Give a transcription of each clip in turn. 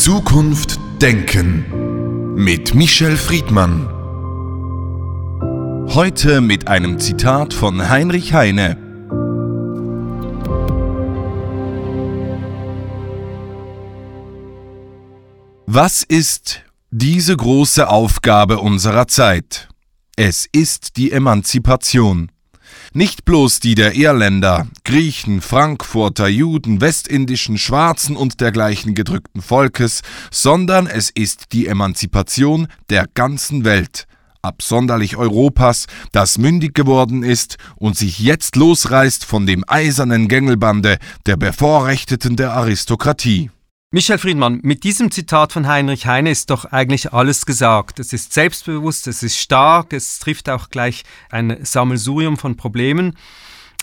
Zukunft Denken mit Michel Friedmann. Heute mit einem Zitat von Heinrich Heine. Was ist diese große Aufgabe unserer Zeit? Es ist die Emanzipation. Nicht bloß die der Irländer, Griechen, Frankfurter, Juden, westindischen, Schwarzen und dergleichen gedrückten Volkes, sondern es ist die Emanzipation der ganzen Welt, absonderlich Europas, das mündig geworden ist und sich jetzt losreißt von dem eisernen Gängelbande der Bevorrechteten der Aristokratie. Michel Friedmann, mit diesem Zitat von Heinrich Heine ist doch eigentlich alles gesagt. Es ist selbstbewusst, es ist stark, es trifft auch gleich ein Sammelsurium von Problemen.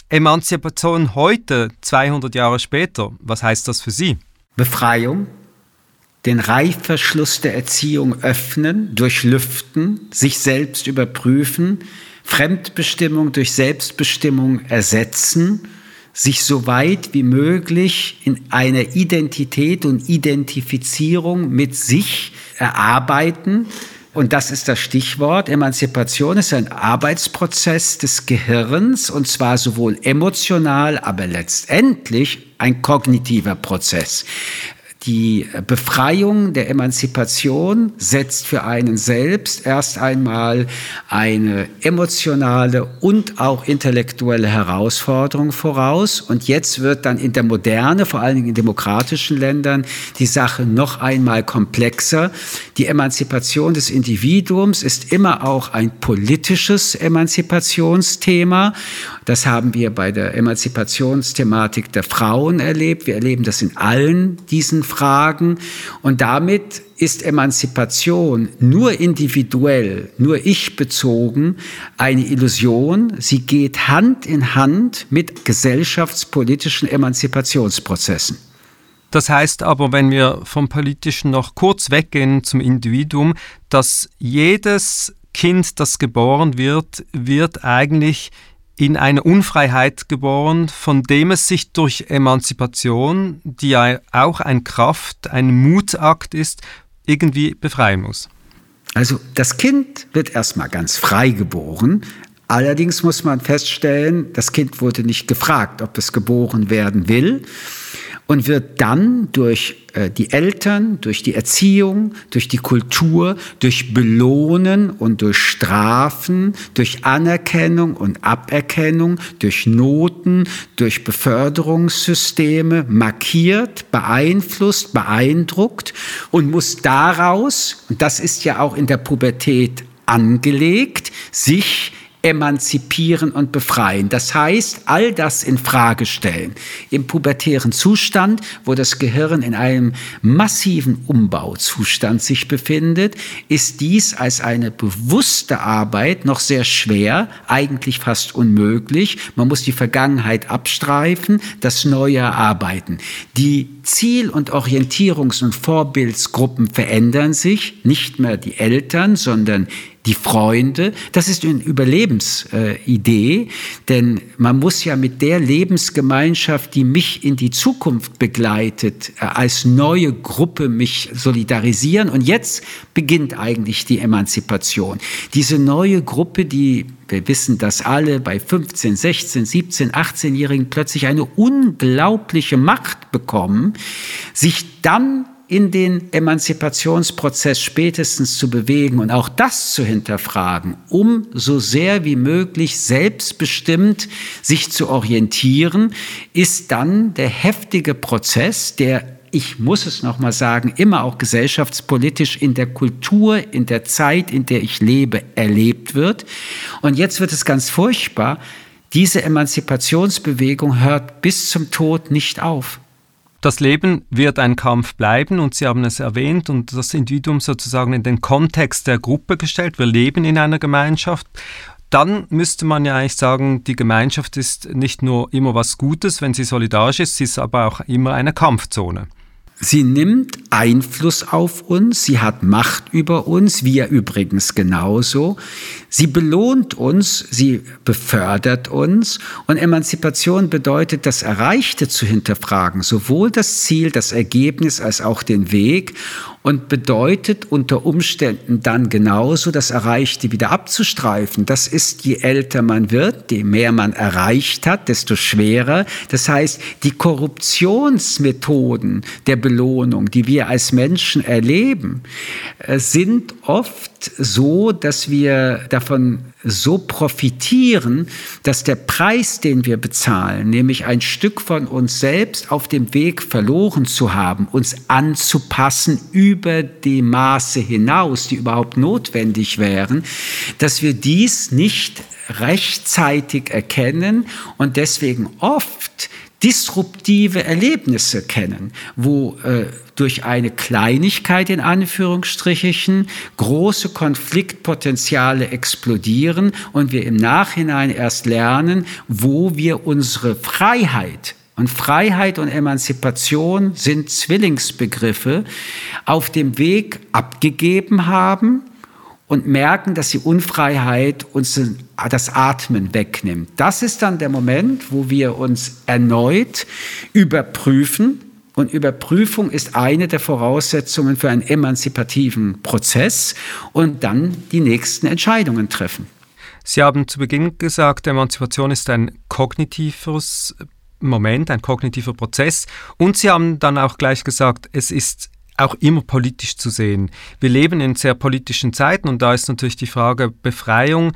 Emanzipation heute, 200 Jahre später, was heißt das für Sie? Befreiung, den Reifverschluss der Erziehung öffnen, durchlüften, sich selbst überprüfen, Fremdbestimmung durch Selbstbestimmung ersetzen, sich so weit wie möglich in einer Identität und Identifizierung mit sich erarbeiten. Und das ist das Stichwort. Emanzipation ist ein Arbeitsprozess des Gehirns und zwar sowohl emotional, aber letztendlich ein kognitiver Prozess. Die Befreiung der Emanzipation setzt für einen selbst erst einmal eine emotionale und auch intellektuelle Herausforderung voraus. Und jetzt wird dann in der Moderne, vor allen Dingen in demokratischen Ländern, die Sache noch einmal komplexer. Die Emanzipation des Individuums ist immer auch ein politisches Emanzipationsthema. Das haben wir bei der Emanzipationsthematik der Frauen erlebt. Wir erleben das in allen diesen Fragen. Und damit ist Emanzipation nur individuell, nur ich bezogen eine Illusion. Sie geht Hand in Hand mit gesellschaftspolitischen Emanzipationsprozessen. Das heißt aber, wenn wir vom Politischen noch kurz weggehen zum Individuum, dass jedes Kind, das geboren wird, wird eigentlich in eine Unfreiheit geboren, von dem es sich durch Emanzipation, die ja auch ein Kraft, ein Mutakt ist, irgendwie befreien muss. Also das Kind wird erstmal ganz frei geboren. Allerdings muss man feststellen, das Kind wurde nicht gefragt, ob es geboren werden will und wird dann durch äh, die Eltern, durch die Erziehung, durch die Kultur, durch Belohnen und durch Strafen, durch Anerkennung und Aberkennung, durch Noten, durch Beförderungssysteme markiert, beeinflusst, beeindruckt und muss daraus, und das ist ja auch in der Pubertät angelegt, sich emanzipieren und befreien. Das heißt, all das in Frage stellen. Im pubertären Zustand, wo das Gehirn in einem massiven Umbauzustand sich befindet, ist dies als eine bewusste Arbeit noch sehr schwer, eigentlich fast unmöglich. Man muss die Vergangenheit abstreifen, das Neue erarbeiten. Die Ziel- und Orientierungs- und Vorbildsgruppen verändern sich, nicht mehr die Eltern, sondern die Freunde. Das ist eine Überlebensidee, denn man muss ja mit der Lebensgemeinschaft, die mich in die Zukunft begleitet, äh, als neue Gruppe mich solidarisieren. Und jetzt beginnt eigentlich die Emanzipation. Diese neue Gruppe, die wir wissen das alle, bei 15, 16, 17, 18-Jährigen plötzlich eine unglaubliche Macht bekommen, sich dann in den Emanzipationsprozess spätestens zu bewegen und auch das zu hinterfragen, um so sehr wie möglich selbstbestimmt sich zu orientieren, ist dann der heftige Prozess, der ich muss es noch mal sagen, immer auch gesellschaftspolitisch in der Kultur, in der Zeit, in der ich lebe, erlebt wird. Und jetzt wird es ganz furchtbar. Diese Emanzipationsbewegung hört bis zum Tod nicht auf. Das Leben wird ein Kampf bleiben und Sie haben es erwähnt und das Individuum sozusagen in den Kontext der Gruppe gestellt. Wir leben in einer Gemeinschaft. Dann müsste man ja eigentlich sagen, die Gemeinschaft ist nicht nur immer was Gutes, wenn sie solidarisch ist, sie ist aber auch immer eine Kampfzone. Sie nimmt Einfluss auf uns, sie hat Macht über uns, wir übrigens genauso. Sie belohnt uns, sie befördert uns und Emanzipation bedeutet, das Erreichte zu hinterfragen, sowohl das Ziel, das Ergebnis als auch den Weg und bedeutet unter Umständen dann genauso das Erreichte wieder abzustreifen. Das ist, je älter man wird, je mehr man erreicht hat, desto schwerer. Das heißt, die Korruptionsmethoden der Belohnung, die wir als Menschen erleben, äh, sind oft so, dass wir davon so profitieren, dass der Preis, den wir bezahlen, nämlich ein Stück von uns selbst auf dem Weg verloren zu haben, uns anzupassen über die Maße hinaus, die überhaupt notwendig wären, dass wir dies nicht rechtzeitig erkennen und deswegen oft disruptive Erlebnisse kennen, wo äh, durch eine Kleinigkeit in Anführungsstrichen große Konfliktpotenziale explodieren und wir im Nachhinein erst lernen, wo wir unsere Freiheit und Freiheit und Emanzipation sind Zwillingsbegriffe auf dem Weg abgegeben haben und merken, dass die Unfreiheit uns das Atmen wegnimmt. Das ist dann der Moment, wo wir uns erneut überprüfen. Und Überprüfung ist eine der Voraussetzungen für einen emanzipativen Prozess und dann die nächsten Entscheidungen treffen. Sie haben zu Beginn gesagt, Emanzipation ist ein kognitives Moment, ein kognitiver Prozess. Und Sie haben dann auch gleich gesagt, es ist auch immer politisch zu sehen. Wir leben in sehr politischen Zeiten und da ist natürlich die Frage Befreiung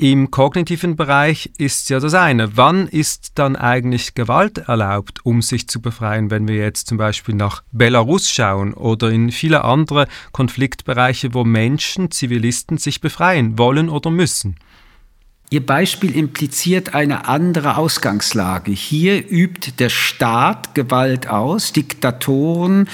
im kognitiven Bereich ist ja das eine. Wann ist dann eigentlich Gewalt erlaubt, um sich zu befreien, wenn wir jetzt zum Beispiel nach Belarus schauen oder in viele andere Konfliktbereiche, wo Menschen, Zivilisten sich befreien wollen oder müssen? Ihr Beispiel impliziert eine andere Ausgangslage. Hier übt der Staat Gewalt aus, Diktatoren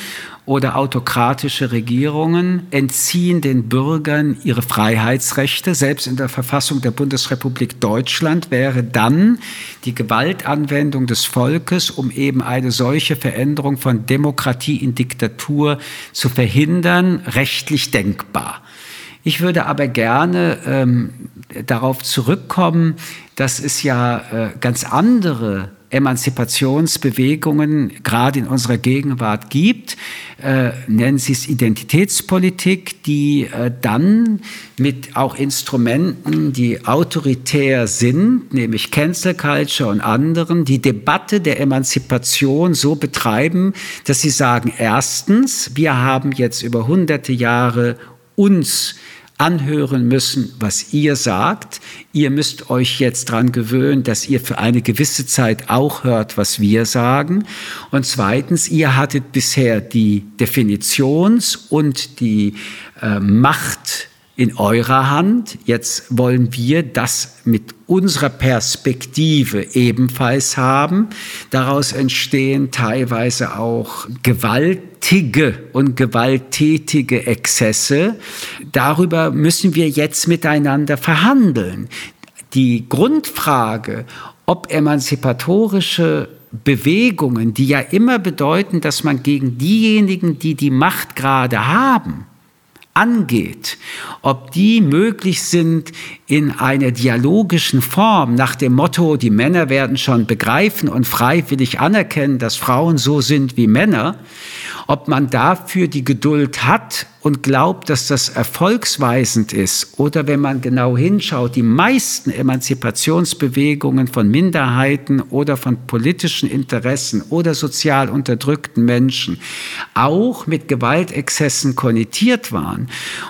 oder autokratische Regierungen entziehen den Bürgern ihre Freiheitsrechte. Selbst in der Verfassung der Bundesrepublik Deutschland wäre dann die Gewaltanwendung des Volkes, um eben eine solche Veränderung von Demokratie in Diktatur zu verhindern, rechtlich denkbar. Ich würde aber gerne ähm, darauf zurückkommen, dass es ja äh, ganz andere Emanzipationsbewegungen gerade in unserer Gegenwart gibt, äh, nennen Sie es Identitätspolitik, die äh, dann mit auch Instrumenten, die autoritär sind, nämlich Cancel Culture und anderen, die Debatte der Emanzipation so betreiben, dass sie sagen, erstens, wir haben jetzt über hunderte Jahre uns anhören müssen, was ihr sagt. Ihr müsst euch jetzt dran gewöhnen, dass ihr für eine gewisse Zeit auch hört, was wir sagen. Und zweitens, ihr hattet bisher die Definitions- und die äh, Macht in eurer Hand. Jetzt wollen wir das mit unserer Perspektive ebenfalls haben. Daraus entstehen teilweise auch gewaltige und gewalttätige Exzesse. Darüber müssen wir jetzt miteinander verhandeln. Die Grundfrage, ob emanzipatorische Bewegungen, die ja immer bedeuten, dass man gegen diejenigen, die die Macht gerade haben, angeht, ob die möglich sind in einer dialogischen Form nach dem Motto, die Männer werden schon begreifen und freiwillig anerkennen, dass Frauen so sind wie Männer, ob man dafür die Geduld hat und glaubt, dass das erfolgsweisend ist. Oder wenn man genau hinschaut, die meisten Emanzipationsbewegungen von Minderheiten oder von politischen Interessen oder sozial unterdrückten Menschen auch mit Gewaltexzessen konnotiert waren.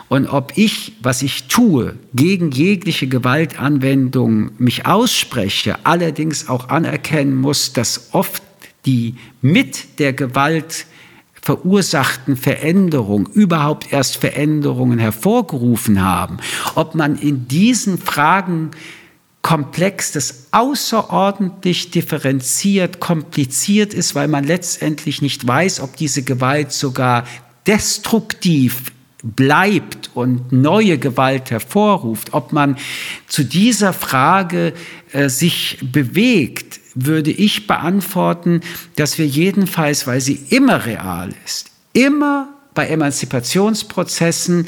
Und ob ich, was ich tue, gegen jegliche Gewaltanwendung mich ausspreche, allerdings auch anerkennen muss, dass oft die mit der Gewalt verursachten Veränderungen überhaupt erst Veränderungen hervorgerufen haben, ob man in diesen Fragen Komplex, das außerordentlich differenziert, kompliziert ist, weil man letztendlich nicht weiß, ob diese Gewalt sogar destruktiv bleibt und neue Gewalt hervorruft, ob man zu dieser Frage äh, sich bewegt, würde ich beantworten, dass wir jedenfalls, weil sie immer real ist, immer bei Emanzipationsprozessen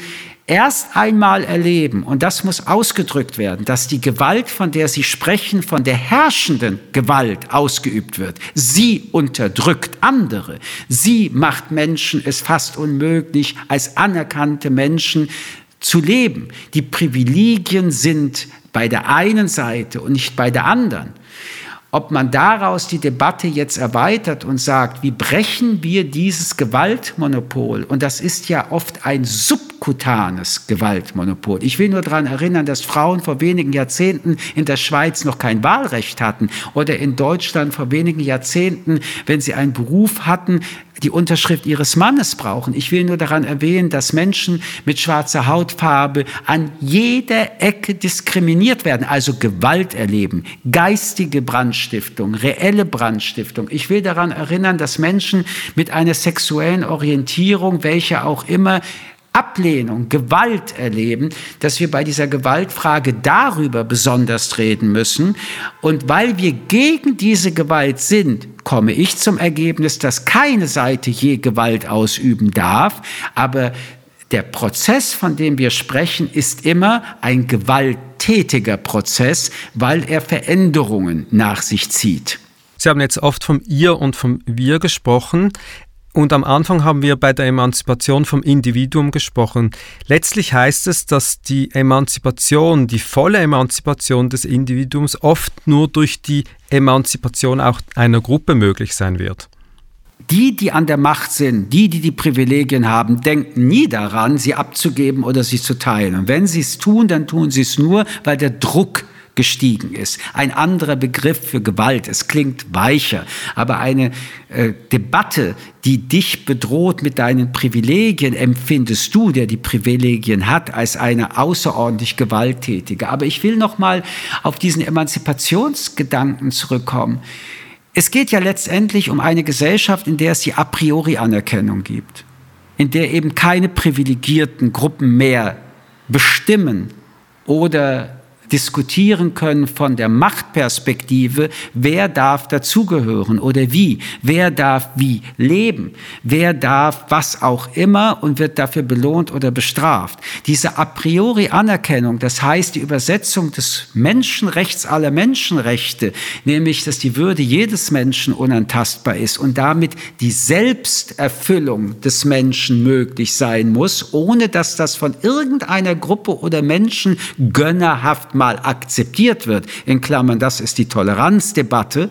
erst einmal erleben, und das muss ausgedrückt werden, dass die Gewalt, von der Sie sprechen, von der herrschenden Gewalt ausgeübt wird. Sie unterdrückt andere. Sie macht Menschen es fast unmöglich, als anerkannte Menschen zu leben. Die Privilegien sind bei der einen Seite und nicht bei der anderen. Ob man daraus die Debatte jetzt erweitert und sagt, wie brechen wir dieses Gewaltmonopol? Und das ist ja oft ein subkutanes Gewaltmonopol. Ich will nur daran erinnern, dass Frauen vor wenigen Jahrzehnten in der Schweiz noch kein Wahlrecht hatten oder in Deutschland vor wenigen Jahrzehnten, wenn sie einen Beruf hatten, die Unterschrift ihres Mannes brauchen. Ich will nur daran erwähnen, dass Menschen mit schwarzer Hautfarbe an jeder Ecke diskriminiert werden, also Gewalt erleben, geistige Brandstiftung, reelle Brandstiftung. Ich will daran erinnern, dass Menschen mit einer sexuellen Orientierung, welche auch immer, Ablehnung, Gewalt erleben, dass wir bei dieser Gewaltfrage darüber besonders reden müssen. Und weil wir gegen diese Gewalt sind, komme ich zum Ergebnis, dass keine Seite je Gewalt ausüben darf, aber der Prozess, von dem wir sprechen, ist immer ein gewalttätiger Prozess, weil er Veränderungen nach sich zieht. Sie haben jetzt oft vom Ihr und vom Wir gesprochen. Und am Anfang haben wir bei der Emanzipation vom Individuum gesprochen. Letztlich heißt es, dass die Emanzipation, die volle Emanzipation des Individuums oft nur durch die Emanzipation auch einer Gruppe möglich sein wird. Die, die an der Macht sind, die, die die Privilegien haben, denken nie daran, sie abzugeben oder sie zu teilen. Und wenn sie es tun, dann tun sie es nur, weil der Druck gestiegen ist. Ein anderer Begriff für Gewalt. Es klingt weicher, aber eine äh, Debatte, die dich bedroht mit deinen Privilegien, empfindest du, der die Privilegien hat, als eine außerordentlich gewalttätige. Aber ich will noch mal auf diesen Emanzipationsgedanken zurückkommen. Es geht ja letztendlich um eine Gesellschaft, in der es die a priori Anerkennung gibt, in der eben keine privilegierten Gruppen mehr bestimmen oder diskutieren können von der Machtperspektive, wer darf dazugehören oder wie, wer darf wie leben, wer darf was auch immer und wird dafür belohnt oder bestraft. Diese a priori Anerkennung, das heißt die Übersetzung des Menschenrechts aller Menschenrechte, nämlich dass die Würde jedes Menschen unantastbar ist und damit die Selbsterfüllung des Menschen möglich sein muss, ohne dass das von irgendeiner Gruppe oder Menschen gönnerhaft mal akzeptiert wird, in Klammern, das ist die Toleranzdebatte,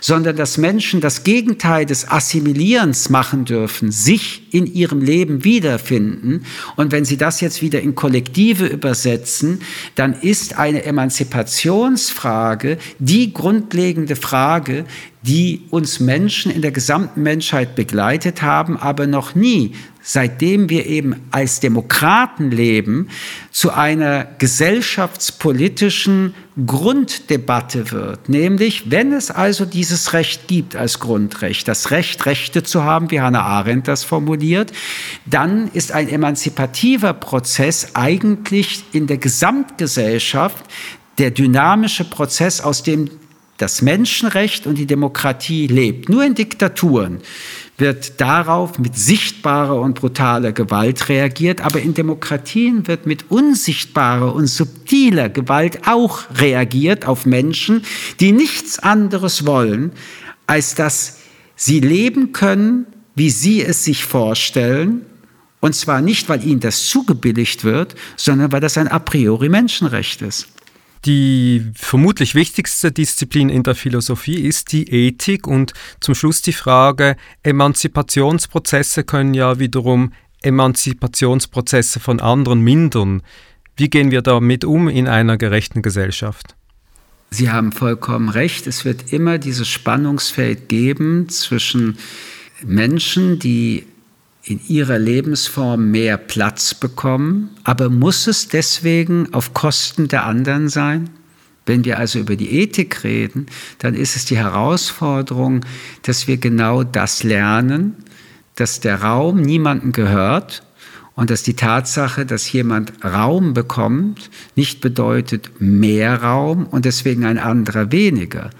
sondern dass Menschen das Gegenteil des Assimilierens machen dürfen, sich in ihrem Leben wiederfinden. Und wenn Sie das jetzt wieder in Kollektive übersetzen, dann ist eine Emanzipationsfrage die grundlegende Frage, die uns Menschen in der gesamten Menschheit begleitet haben, aber noch nie seitdem wir eben als Demokraten leben, zu einer gesellschaftspolitischen Grunddebatte wird. Nämlich, wenn es also dieses Recht gibt als Grundrecht, das Recht, Rechte zu haben, wie Hannah Arendt das formuliert, dann ist ein emanzipativer Prozess eigentlich in der Gesamtgesellschaft der dynamische Prozess, aus dem das Menschenrecht und die Demokratie lebt. Nur in Diktaturen wird darauf mit sichtbarer und brutaler Gewalt reagiert, aber in Demokratien wird mit unsichtbarer und subtiler Gewalt auch reagiert auf Menschen, die nichts anderes wollen, als dass sie leben können, wie sie es sich vorstellen, und zwar nicht, weil ihnen das zugebilligt wird, sondern weil das ein a priori Menschenrecht ist. Die vermutlich wichtigste Disziplin in der Philosophie ist die Ethik und zum Schluss die Frage, Emanzipationsprozesse können ja wiederum Emanzipationsprozesse von anderen mindern. Wie gehen wir damit um in einer gerechten Gesellschaft? Sie haben vollkommen recht. Es wird immer dieses Spannungsfeld geben zwischen Menschen, die in ihrer Lebensform mehr Platz bekommen, aber muss es deswegen auf Kosten der anderen sein? Wenn wir also über die Ethik reden, dann ist es die Herausforderung, dass wir genau das lernen, dass der Raum niemandem gehört und dass die Tatsache, dass jemand Raum bekommt, nicht bedeutet mehr Raum und deswegen ein anderer weniger.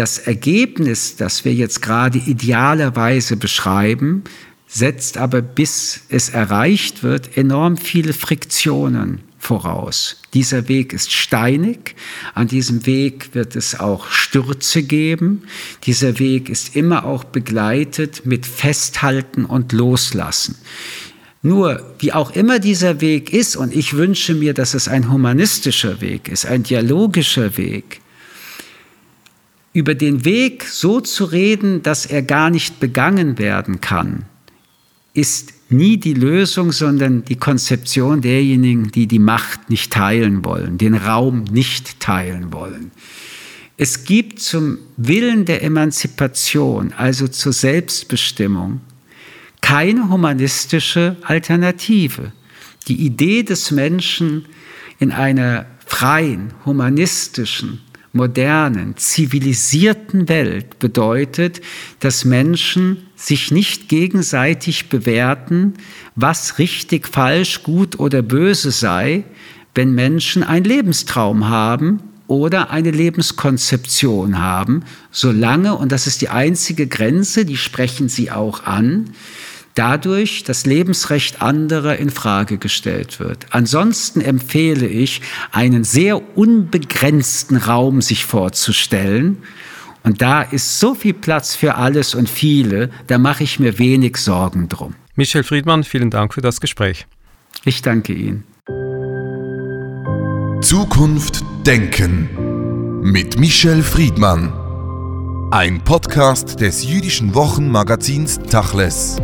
Das Ergebnis, das wir jetzt gerade idealerweise beschreiben, setzt aber, bis es erreicht wird, enorm viele Friktionen voraus. Dieser Weg ist steinig, an diesem Weg wird es auch Stürze geben. Dieser Weg ist immer auch begleitet mit Festhalten und Loslassen. Nur, wie auch immer dieser Weg ist, und ich wünsche mir, dass es ein humanistischer Weg ist, ein dialogischer Weg, über den Weg so zu reden, dass er gar nicht begangen werden kann, ist nie die Lösung, sondern die Konzeption derjenigen, die die Macht nicht teilen wollen, den Raum nicht teilen wollen. Es gibt zum Willen der Emanzipation, also zur Selbstbestimmung, keine humanistische Alternative. Die Idee des Menschen in einer freien, humanistischen, modernen, zivilisierten Welt bedeutet, dass Menschen sich nicht gegenseitig bewerten, was richtig, falsch, gut oder böse sei, wenn Menschen einen Lebenstraum haben oder eine Lebenskonzeption haben, solange, und das ist die einzige Grenze, die sprechen sie auch an, dadurch das Lebensrecht anderer in Frage gestellt wird. Ansonsten empfehle ich, einen sehr unbegrenzten Raum sich vorzustellen. Und da ist so viel Platz für alles und viele, da mache ich mir wenig Sorgen drum. Michel Friedmann, vielen Dank für das Gespräch. Ich danke Ihnen. Zukunft Denken mit Michel Friedmann. Ein Podcast des jüdischen Wochenmagazins Tachles.